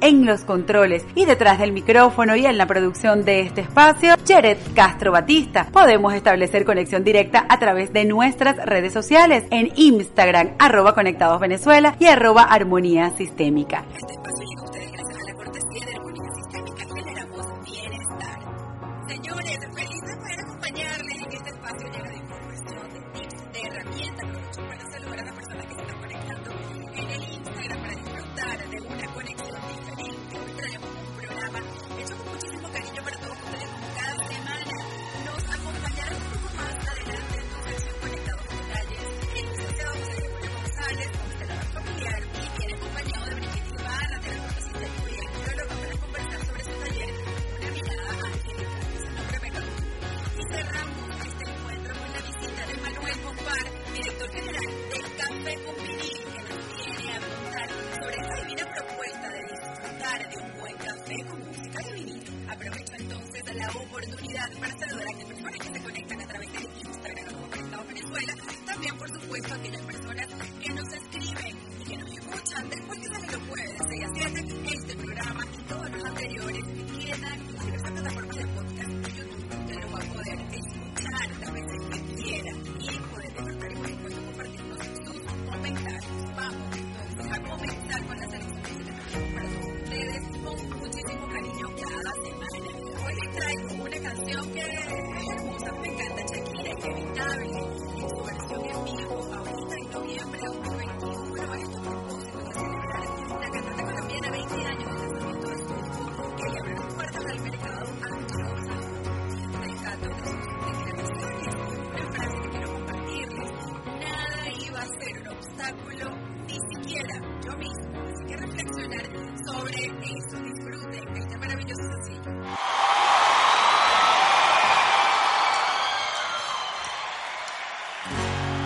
en los controles y detrás del micrófono y en la producción de este espacio, Jared Castro Batista. Podemos establecer conexión directa a través de nuestras redes sociales en Instagram, arroba conectados Venezuela y arroba armonía sistémica.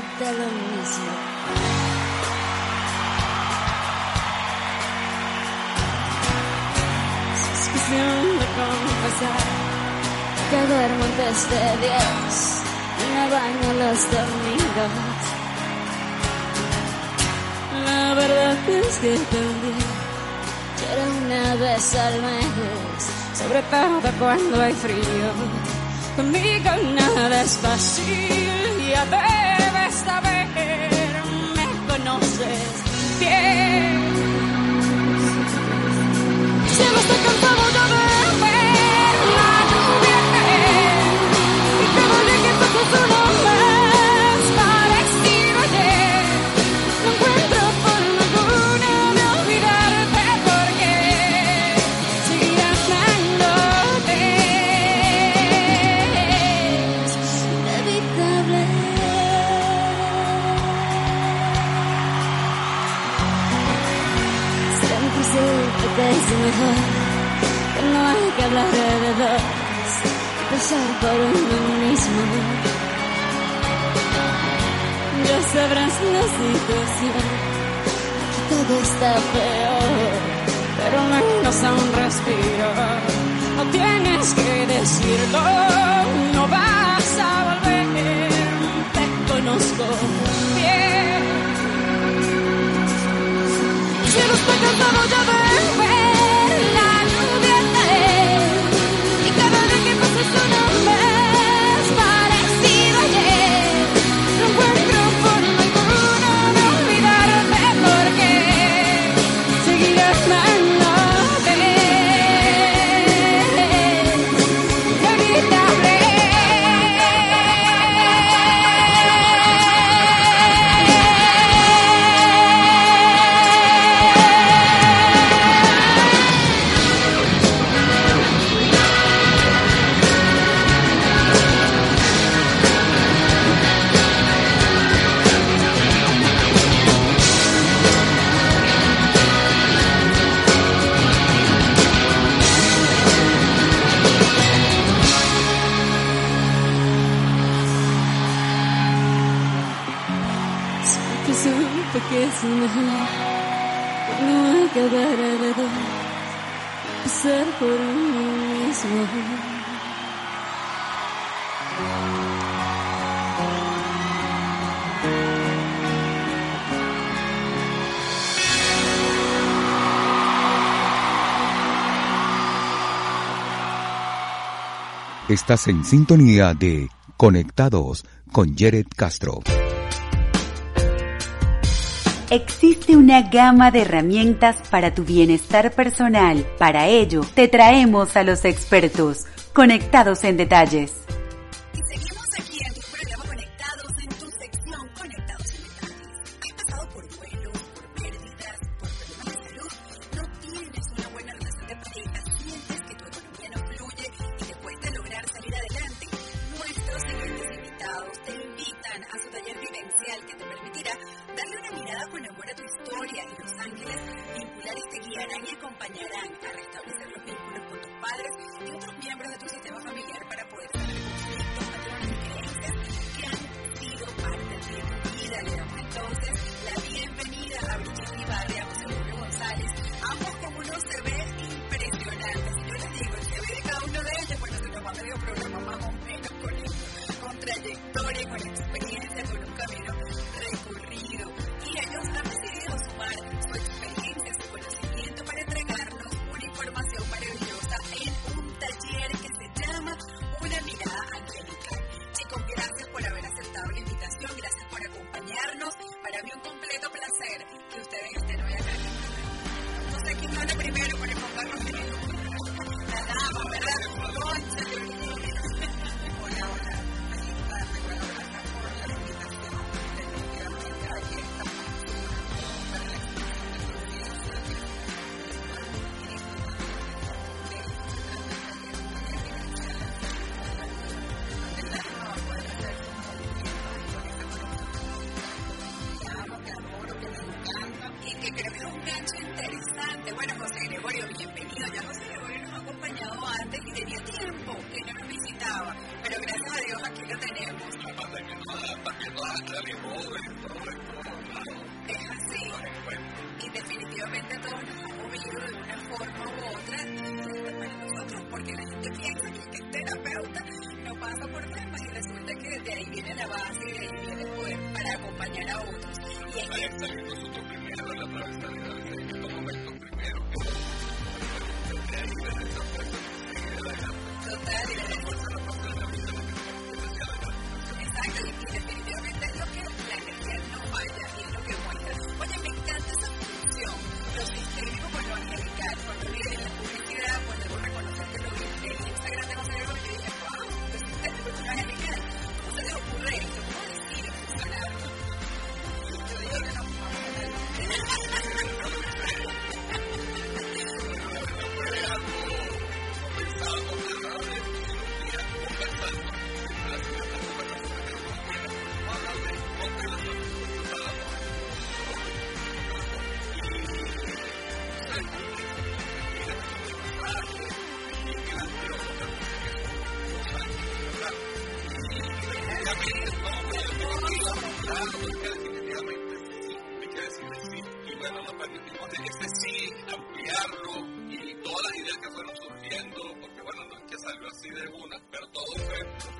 Te lo mismo. Es cuestión de confesar. Que duermo antes de Dios y me baño los domingos. La verdad es que también quiero una vez al mes, sobre todo cuando hay frío. Conmigo nada es fácil, ya debes saber, me conoces bien. Cielo está cansado hablar de dos, pasar por uno mismo. Ya sabrás la situación, que todo está peor, pero menos a un respiro. No tienes que decirlo, no vas a volver, te conozco bien. Si no está cansado ya ves. Estás en sintonía de Conectados con Jared Castro. Existe una gama de herramientas para tu bienestar personal. Para ello, te traemos a los expertos. Conectados en detalles. y todas las ideas que fueron surgiendo, porque bueno, no es que salió así de una, pero todo fue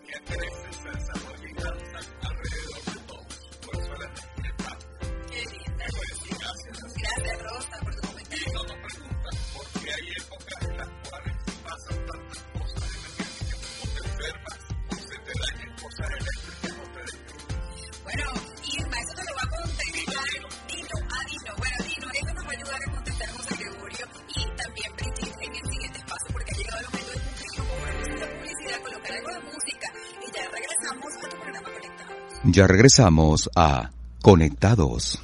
Ya regresamos a Conectados.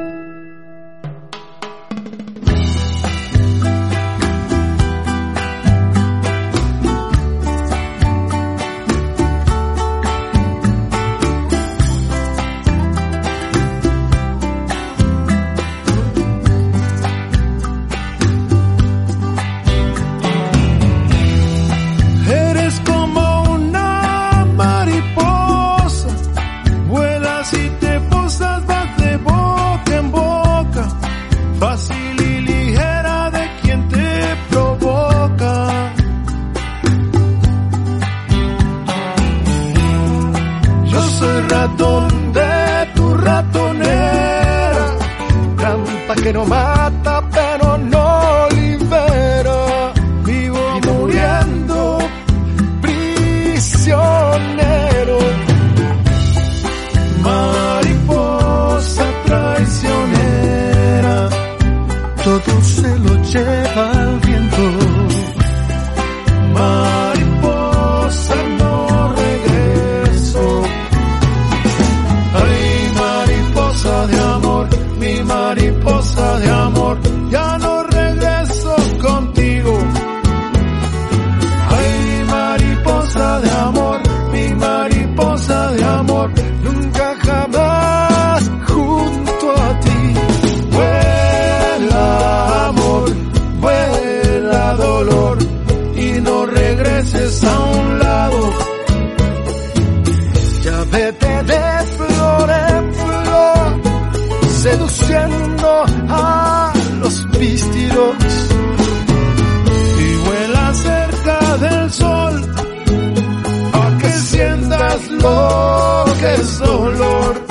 Dolor.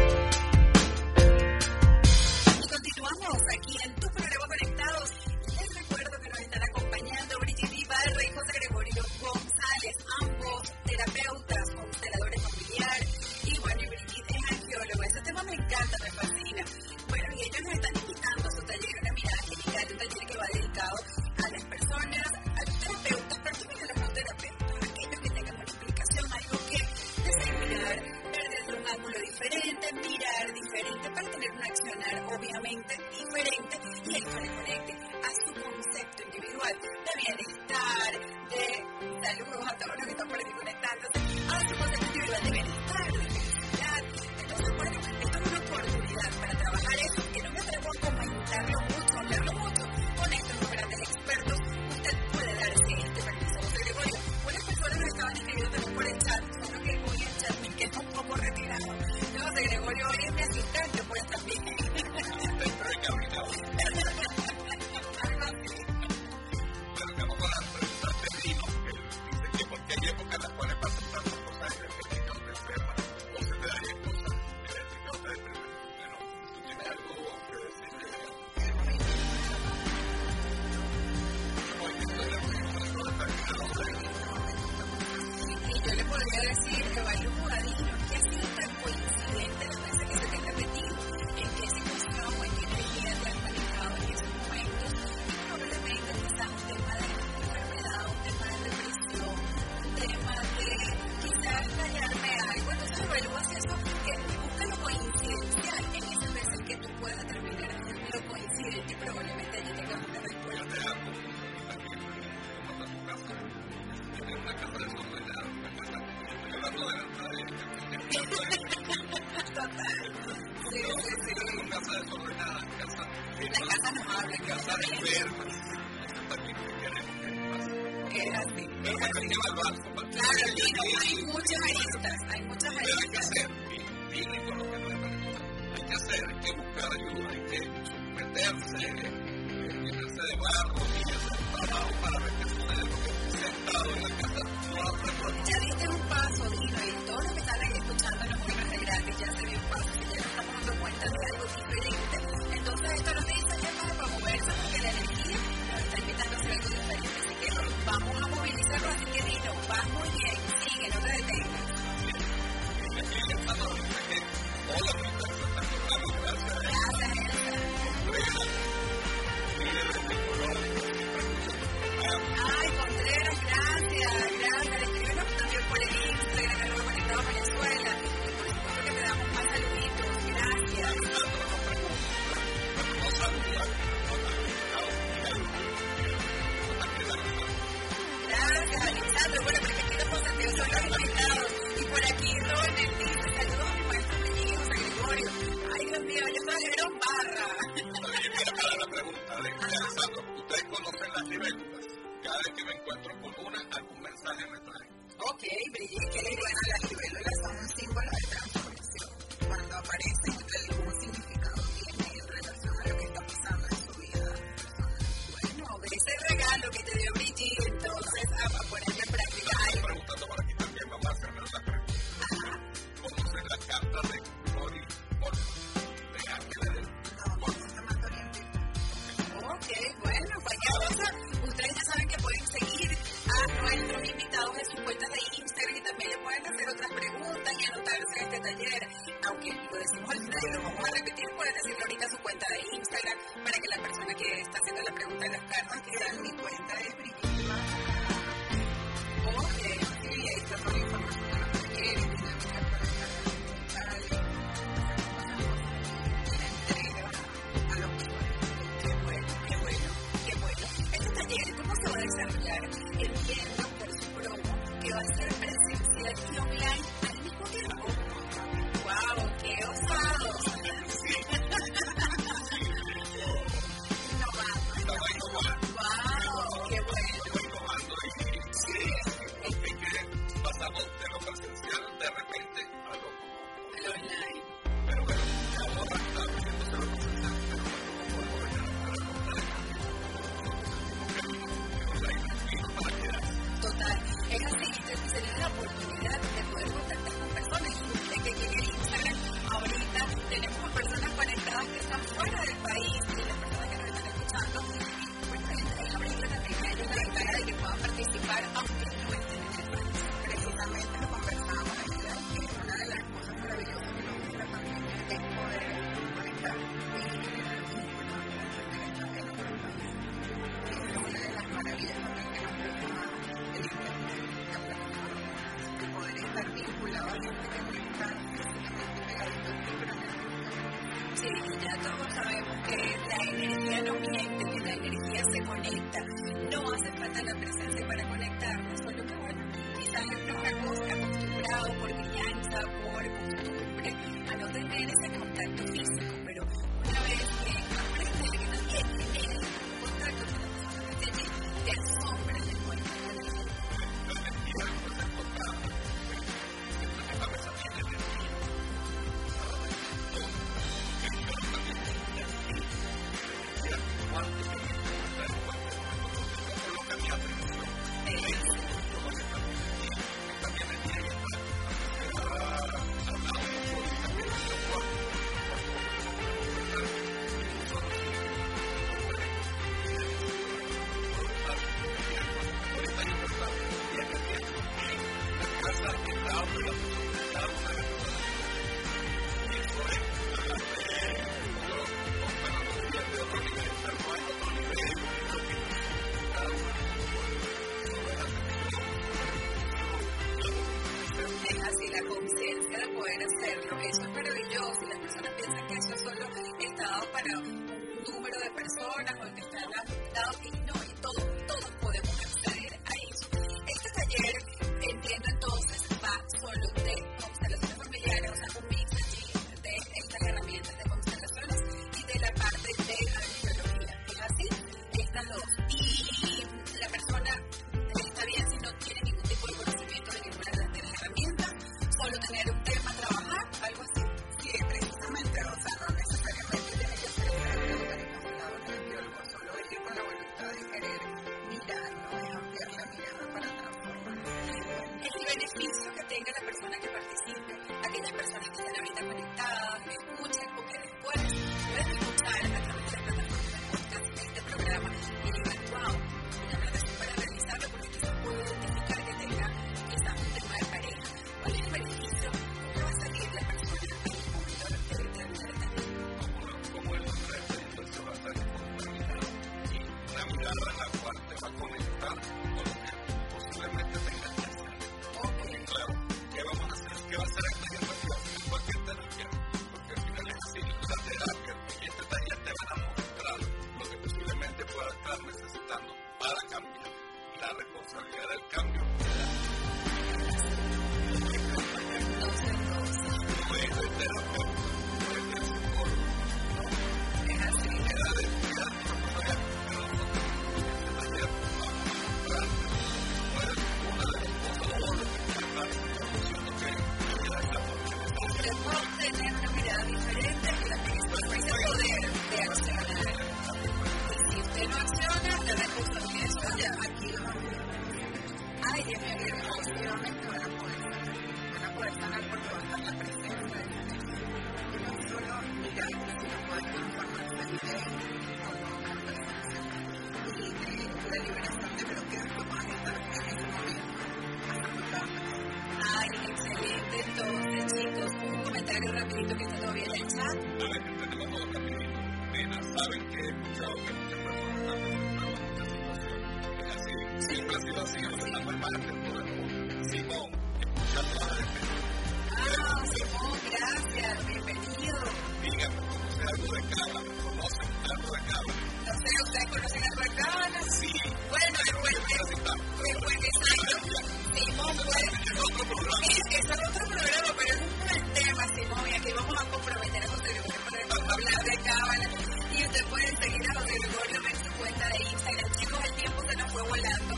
Gregorio en su cuenta de Instagram. Chicos, el tiempo se nos fue volando.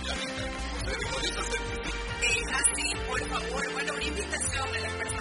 Es así, por favor, bueno, una invitación a las personas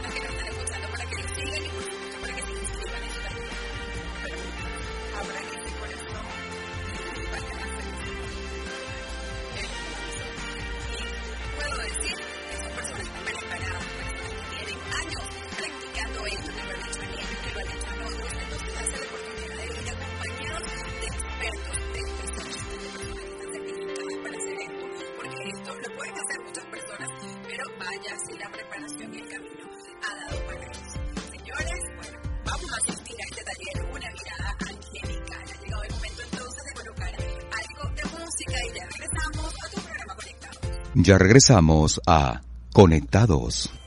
Ya regresamos a Conectados.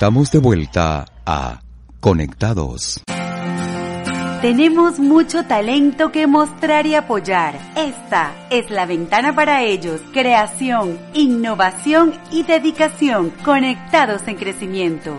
Estamos de vuelta a Conectados. Tenemos mucho talento que mostrar y apoyar. Esta es la ventana para ellos. Creación, innovación y dedicación. Conectados en crecimiento.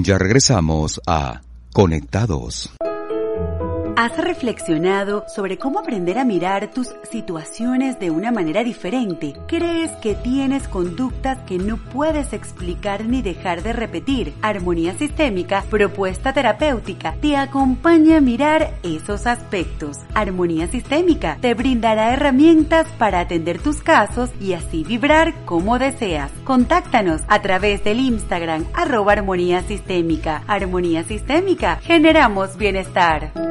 Ya regresamos a Conectados. ¿Has reflexionado sobre cómo aprender a mirar tus situaciones de una manera diferente? ¿Crees que tienes conductas que no puedes explicar ni dejar de repetir? Armonía Sistémica, propuesta terapéutica, te acompaña a mirar esos aspectos. Armonía Sistémica te brindará herramientas para atender tus casos y así vibrar como deseas. Contáctanos a través del Instagram arroba Armonía Sistémica. Armonía Sistémica, generamos bienestar.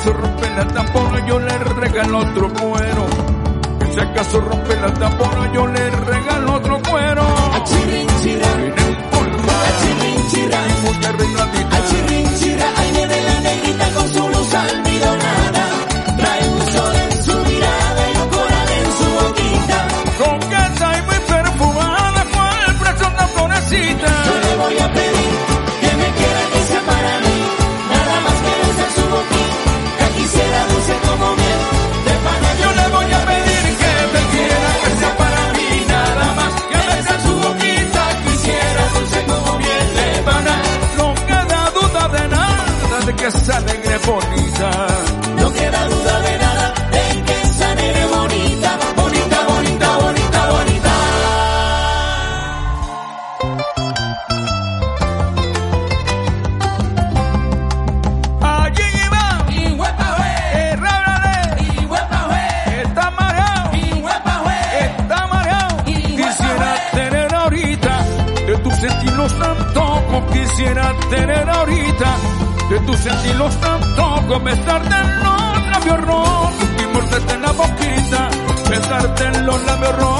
acaso rompe la tapona, yo le regalo otro cuero. Si acaso rompe la tapona, yo le regalo otro cuero. Achirinchira, en el polvo. Achirinchira, muy arregladita. Achirinchira, ahí viene la negrita con su luz almidón. No queda duda de nada, ven que Sanere bonita, bonita, bonita, bonita, bonita. Allí va, y huepa, errábrale, y huepa, está mareado, y huepa, está mareado. Quisiera tener ahorita de tus sentidos tanto, quisiera tener ahorita de tus sentidos. Tengo a pesar los labios rojos, un timor en la boquita, pesarte en los labios rojos.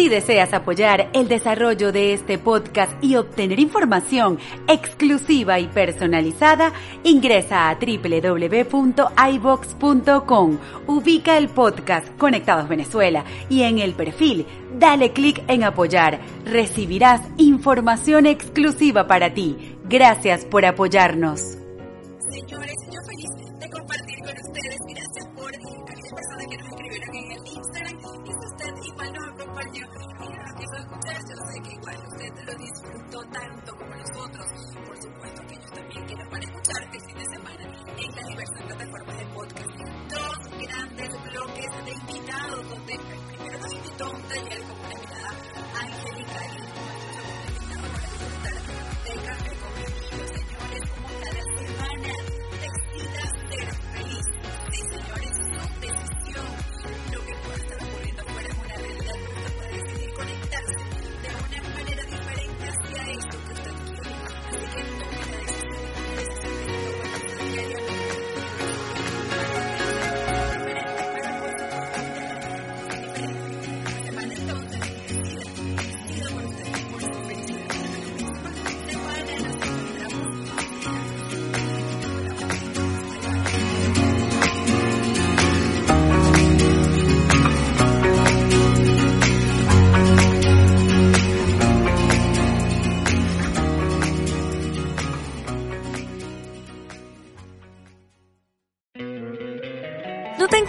Si deseas apoyar el desarrollo de este podcast y obtener información exclusiva y personalizada, ingresa a www.ibox.com, ubica el podcast Conectados Venezuela y en el perfil dale clic en apoyar. Recibirás información exclusiva para ti. Gracias por apoyarnos. Señores, yo feliz de compartir con ustedes. Gracias por aquellas personas que nos escribieron en el Instagram. Escuchar, yo sé que igual usted lo disfrutó tanto como nosotros. Por supuesto que ellos también que nos van a escuchar el fin de semana en las diversas plataformas de podcast. Dos grandes bloques de invitados donde primero nos invitó un taller con una